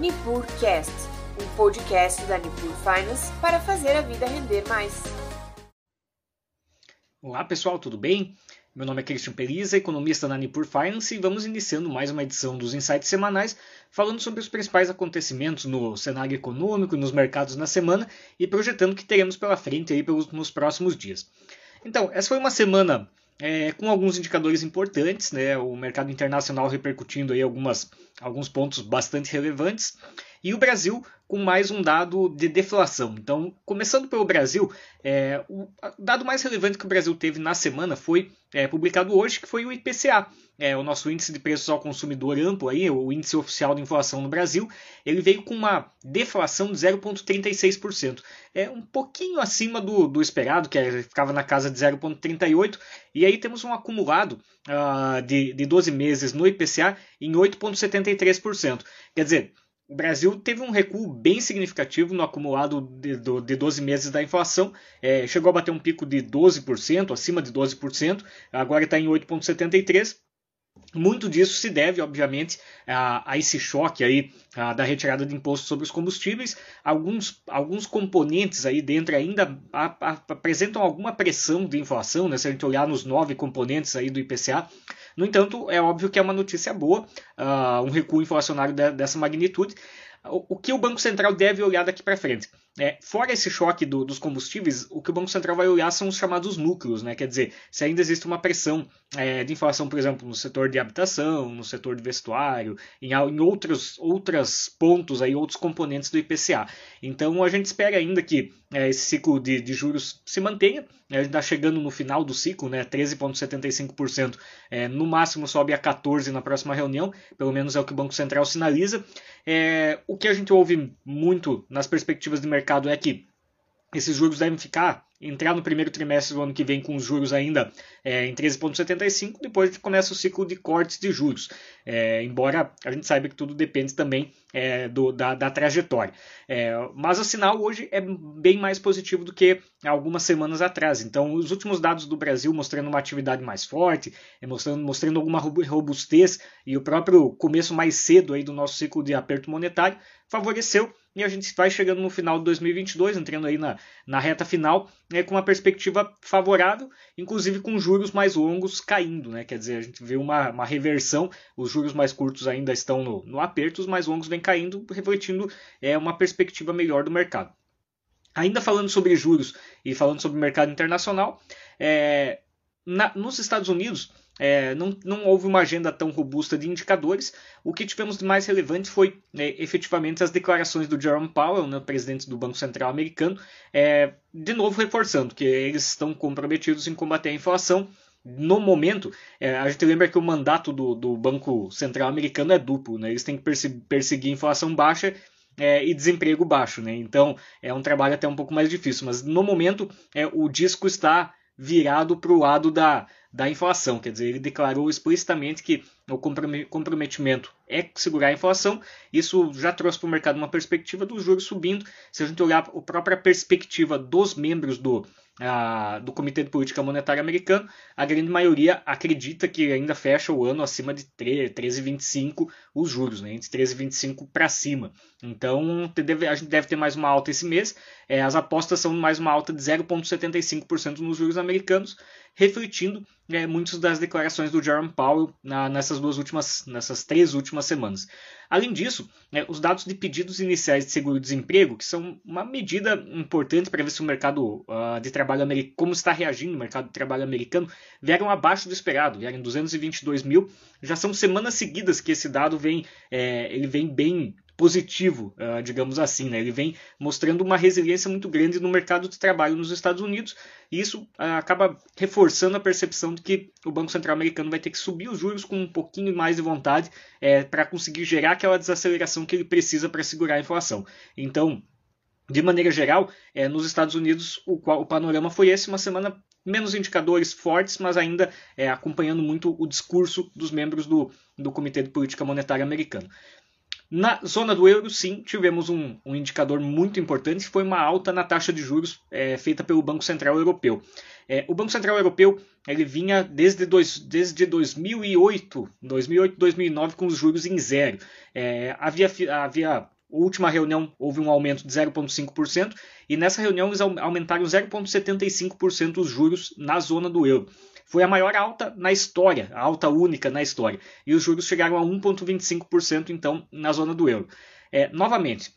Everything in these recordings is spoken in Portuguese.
NipurCast, um podcast da Nipur Finance para fazer a vida render mais. Olá pessoal, tudo bem? Meu nome é Christian Periza, economista da Nipur Finance, e vamos iniciando mais uma edição dos Insights Semanais, falando sobre os principais acontecimentos no cenário econômico e nos mercados na semana e projetando o que teremos pela frente aí pelos, nos próximos dias. Então, essa foi uma semana é, com alguns indicadores importantes, né? o mercado internacional repercutindo aí algumas, alguns pontos bastante relevantes, e o Brasil com mais um dado de deflação. Então, começando pelo Brasil, é, o dado mais relevante que o Brasil teve na semana foi é, publicado hoje, que foi o IPCA, é, o nosso índice de preços ao consumidor amplo, aí, o índice oficial de inflação no Brasil, ele veio com uma deflação de 0,36%. É um pouquinho acima do, do esperado, que era, ficava na casa de 0,38%, e aí temos um acumulado uh, de, de 12 meses no IPCA em 8,73%. Quer dizer, o Brasil teve um recuo bem significativo no acumulado de, de 12 meses da inflação, é, chegou a bater um pico de 12%, acima de 12%, agora está em 8,73%. Muito disso se deve, obviamente, a, a esse choque aí a, da retirada de imposto sobre os combustíveis. Alguns, alguns componentes aí dentro ainda a, apresentam alguma pressão de inflação, né? se a gente olhar nos nove componentes aí do IPCA. No entanto, é óbvio que é uma notícia boa, uh, um recuo inflacionário de, dessa magnitude. O, o, que o Banco Central deve olhar daqui para frente? É, fora esse choque do, dos combustíveis, o que o Banco Central vai olhar são os chamados núcleos, né? quer dizer, se ainda existe uma pressão é, de inflação, por exemplo, no setor de habitação, no setor de vestuário, em, em outros, outros pontos, aí, outros componentes do IPCA. Então a gente espera ainda que é, esse ciclo de, de, juros se mantenha, a gente está chegando no final do ciclo, né, 13,75%, é, no máximo sobe a 14% na próxima reunião, pelo menos é o que o Banco Central sinaliza. É, o que a gente ouve muito nas perspectivas de mercado mercado é que esses juros devem ficar, entrar no primeiro trimestre do ano que vem com os juros ainda é, em 13,75, depois começa o ciclo de cortes de juros. É, embora a gente saiba que tudo depende também é, do, da, da, trajetória. É, mas o sinal hoje é bem mais positivo do que algumas semanas atrás. Então, os últimos dados do Brasil mostrando uma atividade mais forte, é, mostrando, mostrando alguma robustez e o próprio começo mais cedo aí do nosso ciclo de aperto monetário favoreceu e a gente vai chegando no final de 2022, entrando aí na, na reta final, né, com uma perspectiva favorável, inclusive com juros mais longos caindo, né? Quer dizer, a gente vê uma, uma reversão, os juros mais curtos ainda estão no, no aperto, os mais longos vêm caindo, refletindo é, uma perspectiva melhor do mercado. Ainda falando sobre juros e falando sobre mercado internacional, é, na, nos Estados Unidos, é, não, não, houve uma agenda tão robusta de indicadores. O que tivemos de mais relevante foi é, efetivamente as declarações do Jerome Powell, né, presidente do Banco Central americano, é, de novo reforçando que eles estão comprometidos em combater a inflação. No momento, é, a gente lembra que o mandato do, do Banco Central americano é duplo, né? eles têm que perseguir inflação baixa é, e desemprego baixo. Né? Então é um trabalho até um pouco mais difícil, mas no momento é, o disco está virado para o lado da, da inflação. Quer dizer, ele declarou explicitamente que o comprometimento é segurar a inflação. Isso já trouxe para o mercado uma perspectiva dos juros subindo. Se a gente olhar a própria perspectiva dos membros do, do Comitê de Política Monetária americano, a grande maioria acredita que ainda fecha o ano acima de 13,25 os juros, né? entre 13,25 para cima. Então a gente deve ter mais uma alta esse mês. É, as apostas são mais uma alta de 0,75% nos juros americanos, refletindo é, muitas das declarações do Jerome Powell na, nessas duas últimas, nessas três últimas semanas. Além disso, é, os dados de pedidos iniciais de seguro-desemprego, que são uma medida importante para ver se o mercado uh, de trabalho americano, como está reagindo o mercado de trabalho americano, vieram abaixo do esperado, vieram 222 mil. Já são semanas seguidas que esse dado vem, é, ele vem bem positivo, uh, digamos assim. Né? Ele vem mostrando uma resiliência muito grande no mercado de trabalho nos Estados Unidos e isso uh, acaba reforçando a percepção de que o Banco Central americano vai ter que subir os juros com um pouquinho mais de vontade é, para conseguir gerar aquela desaceleração que ele precisa para segurar a inflação. Então, de maneira geral, é, nos Estados Unidos o, o, panorama foi esse, uma semana menos indicadores fortes, mas ainda é, acompanhando muito o discurso dos membros do, do Comitê de Política Monetária americano. Na zona do euro, sim, tivemos um, um indicador muito importante, foi uma alta na taxa de juros é, feita pelo Banco Central Europeu. É, o Banco Central Europeu ele vinha desde, dois, desde 2008, 2008, 2009 com os juros em zero. É, havia, havia última reunião houve um aumento de 0,5% e nessa reunião eles aumentaram 0,75% os juros na zona do euro. Foi a maior alta na história, a alta única na história. E os juros chegaram a 1,25% então na zona do euro. É, novamente,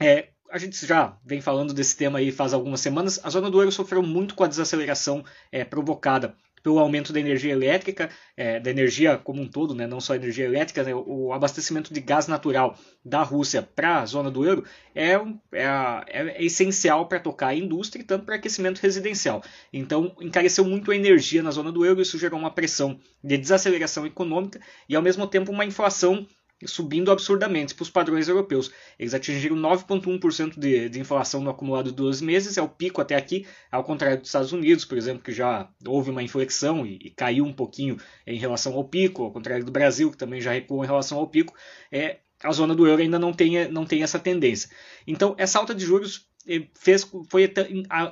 é, a gente já vem falando desse tema aí faz algumas semanas. A zona do euro sofreu muito com a desaceleração é, provocada pelo aumento da energia elétrica, é, da energia como um todo, né, não só energia elétrica, né, o abastecimento de gás natural da Rússia para a zona do euro é, é, é essencial para tocar a indústria e tanto para aquecimento residencial. Então, encareceu muito a energia na zona do euro, isso gerou uma pressão de desaceleração econômica e, ao mesmo tempo, uma inflação subindo absurdamente para os padrões europeus. Eles atingiram 9,1% de, de inflação no acumulado de 12 meses, é o pico até aqui, ao contrário dos Estados Unidos, por exemplo, que já houve uma inflexão e, e caiu um pouquinho em relação ao pico, ao contrário do Brasil, que também já recuou em relação ao pico. É, a zona do euro ainda não tem, não tem essa tendência. Então, essa alta de juros eh, fez foi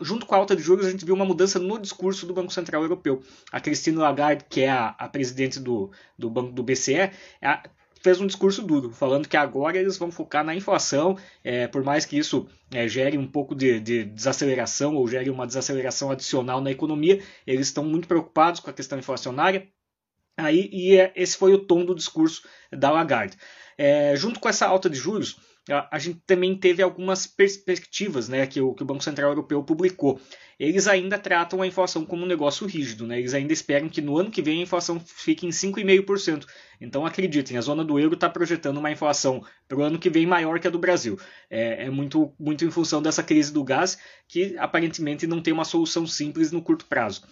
junto com a alta de juros a gente viu uma mudança no discurso do Banco Central Europeu. A Christine Lagarde, que é a, a presidente do, do banco do BCE, a, fez um discurso duro, falando que agora eles vão focar na inflação, é, por mais que isso é, gere um pouco de, de, desaceleração ou gere uma desaceleração adicional na economia, eles estão muito preocupados com a questão inflacionária. Aí, e é, esse foi o tom do discurso da Lagarde. É, junto com essa alta de juros, a, gente também teve algumas perspectivas né, que, o, que o Banco Central Europeu publicou eles ainda tratam a inflação como um negócio rígido, né? Eles ainda esperam que no ano que vem a inflação fique em 5,5%. Então acreditem, a zona do euro está projetando uma inflação para o ano que vem maior que a do Brasil. É, é, muito, muito em função dessa crise do gás, que aparentemente não tem uma solução simples no curto prazo.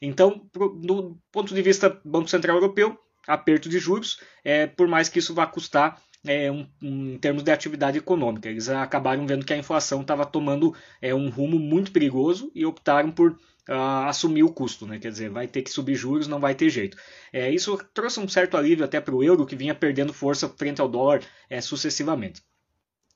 Então, do ponto de vista Banco Central Europeu, aperto de juros, é, por mais que isso vá custar é, um, um, em termos de atividade econômica. Eles acabaram vendo que a inflação estava tomando é, um rumo muito perigoso e optaram por uh, assumir o custo. Né? Quer dizer, vai ter que subir juros, não vai ter jeito. É, isso trouxe um certo alívio até para o euro, que vinha perdendo força frente ao dólar é, sucessivamente.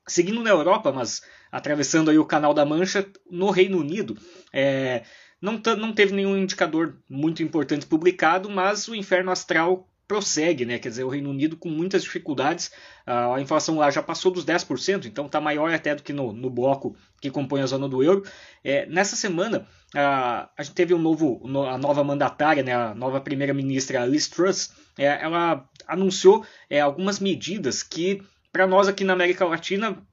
Seguindo na Europa, mas atravessando aí o Canal da Mancha, no Reino Unido, é, não, não teve nenhum indicador muito importante publicado, mas o inferno astral prossegue, né? Quer dizer, o Reino Unido com muitas dificuldades, a inflação lá já passou dos 10%, então está maior até do que no, no, bloco que compõe a zona do euro. É, nessa semana, a, a gente teve um novo, a nova mandatária, né, a nova primeira-ministra Liz Truss, é, ela anunciou é, algumas medidas que, para nós aqui na América Latina,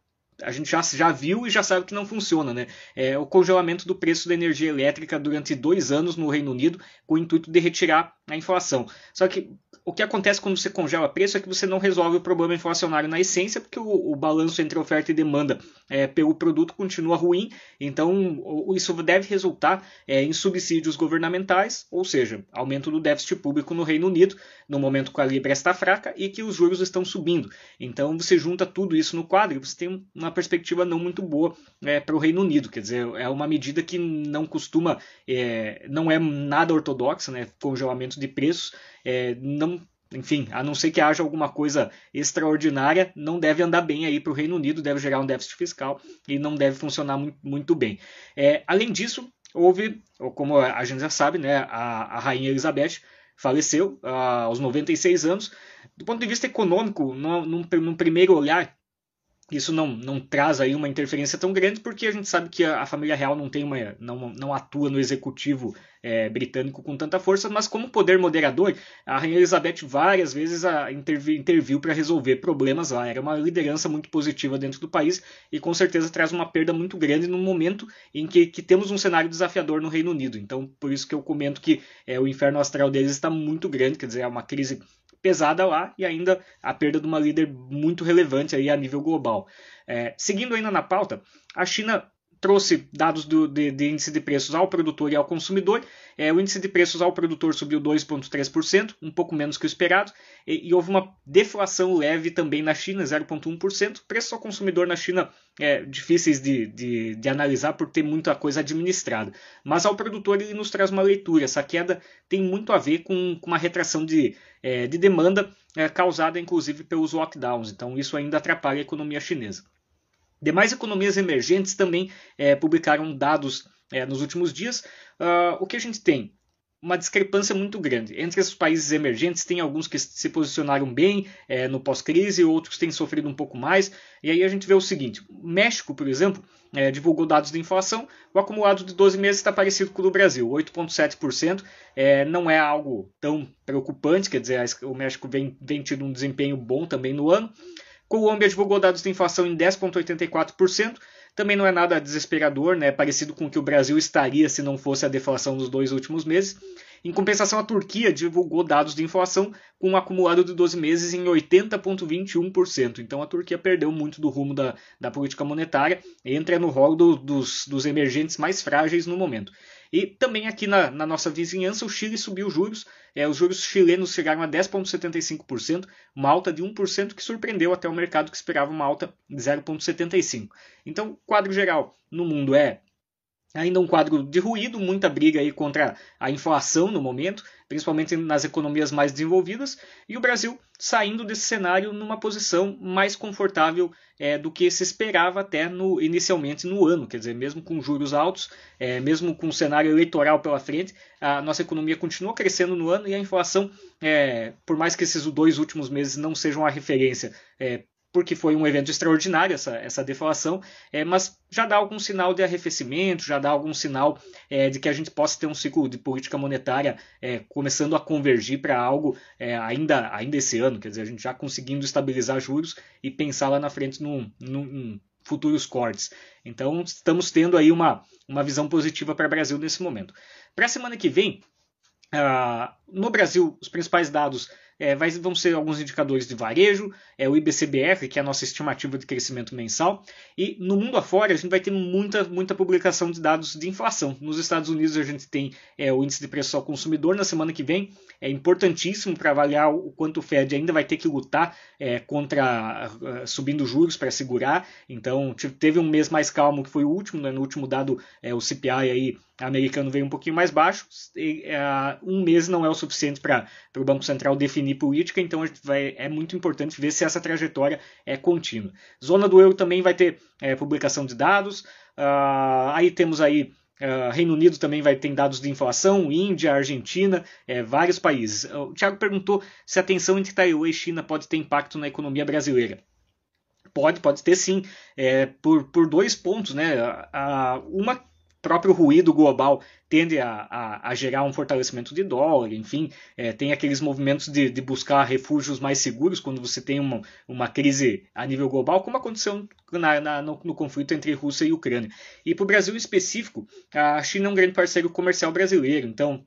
a gente já, já viu e já sabe que não funciona, né? É o congelamento do preço da energia elétrica durante dois anos no Reino Unido, com o intuito de retirar a inflação. Só que o que acontece quando você congela preço é que você não resolve o problema inflacionário na essência, porque o, o balanço entre oferta e demanda é, pelo produto continua ruim, então isso deve resultar é, em subsídios governamentais, ou seja, aumento do déficit público no Reino Unido, no momento que a Libra está fraca e que os juros estão subindo. Então você junta tudo isso no quadro e você tem uma perspectiva não muito boa é, para o Reino Unido, quer dizer, é uma medida que não costuma, é, não é nada ortodoxa, né, congelamento de preços, é, não, enfim, a não ser que haja alguma coisa extraordinária, não deve andar bem aí para o Reino Unido, deve gerar um déficit fiscal e não deve funcionar muito, bem. É, além disso, houve, como a gente já sabe, né, a, a Rainha Elizabeth faleceu uh, aos 96 anos. Do ponto de vista econômico, num, num, num primeiro olhar, isso não, não traz aí uma interferência tão grande porque a gente sabe que a, a família real não tem uma não, não atua no executivo é, britânico com tanta força, mas como poder moderador, a rainha Elizabeth várias vezes a, intervi, interviu para resolver problemas lá. Era uma liderança muito positiva dentro do país e com certeza traz uma perda muito grande no momento em que, que temos um cenário desafiador no Reino Unido. Então, por isso que eu comento que é, o inferno astral deles está muito grande, quer dizer, é uma crise pesada lá e ainda a perda de uma líder muito relevante aí a nível global. É, seguindo ainda na pauta, a China trouxe dados do, de, de, índice de preços ao produtor e ao consumidor. É, o índice de preços ao produtor subiu 2,3%, um pouco menos que o esperado, e, e, houve uma deflação leve também na China, 0,1%. Preços ao consumidor na China é, difíceis de, de, de, analisar por ter muita coisa administrada. Mas ao produtor ele nos traz uma leitura. Essa queda tem muito a ver com, com uma retração de, é, de demanda é, causada inclusive pelos lockdowns. Então isso ainda atrapalha a economia chinesa. Demais economias emergentes também é, publicaram dados é, nos últimos dias. Uh, o que a gente tem? Uma discrepância muito grande. Entre os países emergentes, tem alguns que se posicionaram bem é, no pós-crise, outros têm sofrido um pouco mais. E aí a gente vê o seguinte: o México, por exemplo, é, divulgou dados de inflação. O acumulado de 12 meses está parecido com o do Brasil, 8,7%. É, não é algo tão preocupante, quer dizer, o México vem, vem tido um desempenho bom também no ano. Colômbia divulgou dados de inflação em 10,84%. Também não é nada desesperador, né? parecido com o que o Brasil estaria se não fosse a deflação dos dois últimos meses. Em compensação, a Turquia divulgou dados de inflação com um acumulado de 12 meses em 80,21%. Então a Turquia perdeu muito do rumo da, da política monetária e entra no rol do, dos, dos emergentes mais frágeis no momento. E também aqui na, na nossa vizinhança, o Chile subiu juros. É, os juros chilenos chegaram a 10,75%, uma alta de 1% que surpreendeu até o mercado que esperava uma alta de 0,75%. Então, o quadro geral no mundo é ainda um quadro de ruído, muita briga aí contra a inflação no momento, principalmente nas economias mais desenvolvidas, e o Brasil saindo desse cenário numa posição mais confortável é, do que se esperava até no, inicialmente no ano, quer dizer, mesmo com juros altos, é, mesmo com o cenário eleitoral pela frente, a nossa economia continua crescendo no ano e a inflação, é, por mais que esses dois últimos meses não sejam a referência porque foi um evento extraordinário essa, essa deflação, é, mas já dá algum sinal de arrefecimento, já dá algum sinal é, de que a gente possa ter um ciclo de política monetária é, começando a convergir para algo é, ainda, ainda esse ano, quer dizer, a gente já conseguindo estabilizar juros e pensar lá na frente num, num, num futuros cortes. Então estamos tendo aí uma, uma visão positiva para o Brasil nesse momento. Para a semana que vem, uh, no Brasil, os principais dados é, vai, vão ser alguns indicadores de varejo, é, o IBCBR, que é a nossa estimativa de crescimento mensal, e no mundo afora a gente vai ter muita, muita publicação de dados de inflação. Nos Estados Unidos a gente tem é, o índice de preço ao consumidor na semana que vem, é importantíssimo para avaliar o quanto o Fed ainda vai ter que lutar é, contra uh, subindo juros para segurar. Então teve um mês mais calmo que foi o último, né? no último dado é, o CPI aí americano veio um pouquinho mais baixo. E, uh, um mês não é o suficiente para o Banco Central definir política, então vai, é muito importante ver se essa trajetória é contínua. Zona do euro também vai ter é, publicação de dados. Uh, aí temos aí Uh, Reino Unido também vai ter dados de inflação, Índia, Argentina, é, vários países. O Thiago perguntou se a tensão entre Taiwan e China pode ter impacto na economia brasileira. Pode, pode ter sim, é, por, por dois pontos. Né? A, uma próprio ruído global tende a, a, a, gerar um fortalecimento de dólar, enfim, é, tem aqueles movimentos de, de, buscar refúgios mais seguros quando você tem uma, uma crise a nível global, como aconteceu na, na, no, no, conflito entre Rússia e Ucrânia. E para o Brasil em específico, a China é um grande parceiro comercial brasileiro, então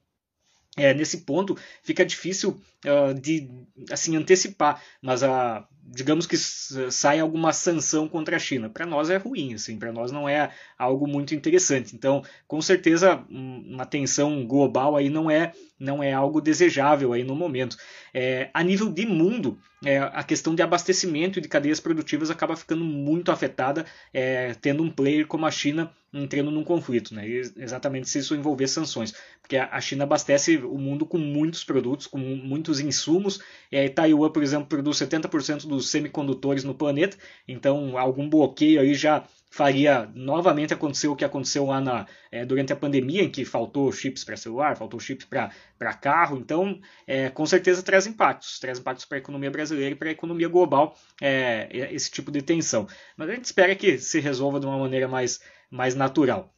é, nesse ponto fica difícil uh, de assim antecipar, mas uh, digamos que sai alguma sanção contra a China. Para nós é ruim, assim, para nós não é algo muito interessante. Então, com certeza, uma tensão global aí não é não é algo desejável aí no momento. É, a nível de mundo, é, a questão de abastecimento e de cadeias produtivas acaba ficando muito afetada, é, tendo um player como a China entrando num conflito, né? exatamente se isso envolver sanções, porque a China abastece o mundo com muitos produtos, com muitos insumos, a Taiwan, por exemplo, produz 70% dos semicondutores no planeta, então algum bloqueio aí já faria novamente acontecer o que aconteceu lá na, é, durante a pandemia, em que faltou chips para celular, faltou chips para carro. Então, é, com certeza traz impactos, traz impactos para a economia brasileira e para a economia global é, esse tipo de tensão. Mas a gente espera que se resolva de uma maneira mais, mais natural.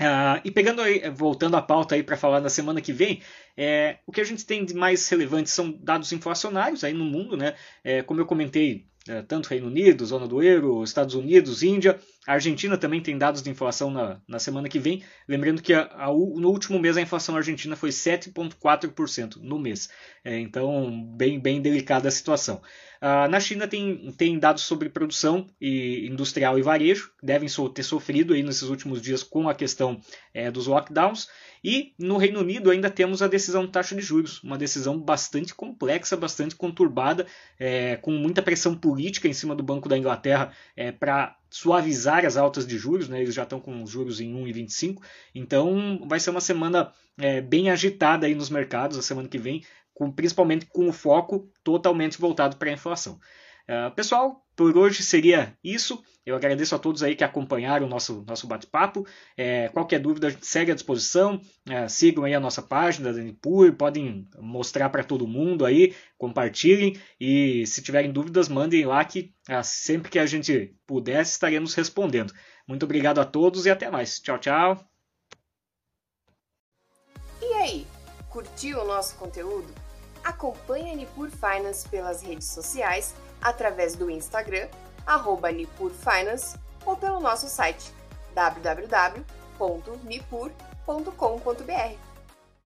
Uh, e pegando aí, voltando à pauta aí para falar na semana que vem, é, o que a gente tem de mais relevante são dados inflacionários aí no mundo, né? É, como eu comentei é, tanto Reino Unido, zona do euro, Estados Unidos, Índia. A Argentina também tem dados de inflação na, na semana que vem. Lembrando que a, a, no último mês a inflação argentina foi 7,4% no mês. É, então, bem, bem delicada a situação. Uh, na China tem, tem dados sobre produção e industrial e varejo, devem so, ter sofrido aí nesses últimos dias com a questão é, dos lockdowns. E no Reino Unido ainda temos a decisão de taxa de juros, uma decisão bastante complexa, bastante conturbada, é, com muita pressão política em cima do Banco da Inglaterra é, para suavizar as altas de juros, né? eles já estão com juros em 1,25, então vai ser uma semana é, bem agitada aí nos mercados a semana que vem, com, principalmente com o foco totalmente voltado para a inflação. Uh, pessoal, por hoje seria isso. Eu agradeço a todos aí que acompanharam o nosso, nosso bate-papo. É, qualquer dúvida, segue à disposição. É, sigam aí a nossa página da Nipur, podem mostrar para todo mundo aí, compartilhem. E se tiverem dúvidas, mandem lá que é, sempre que a gente puder, estaremos respondendo. Muito obrigado a todos e até mais. Tchau, tchau. E aí, curtiu o nosso conteúdo? Acompanhe a Nipur Finance pelas redes sociais, através do Instagram, arroba Finance, ou pelo nosso site www.nipur.com.br.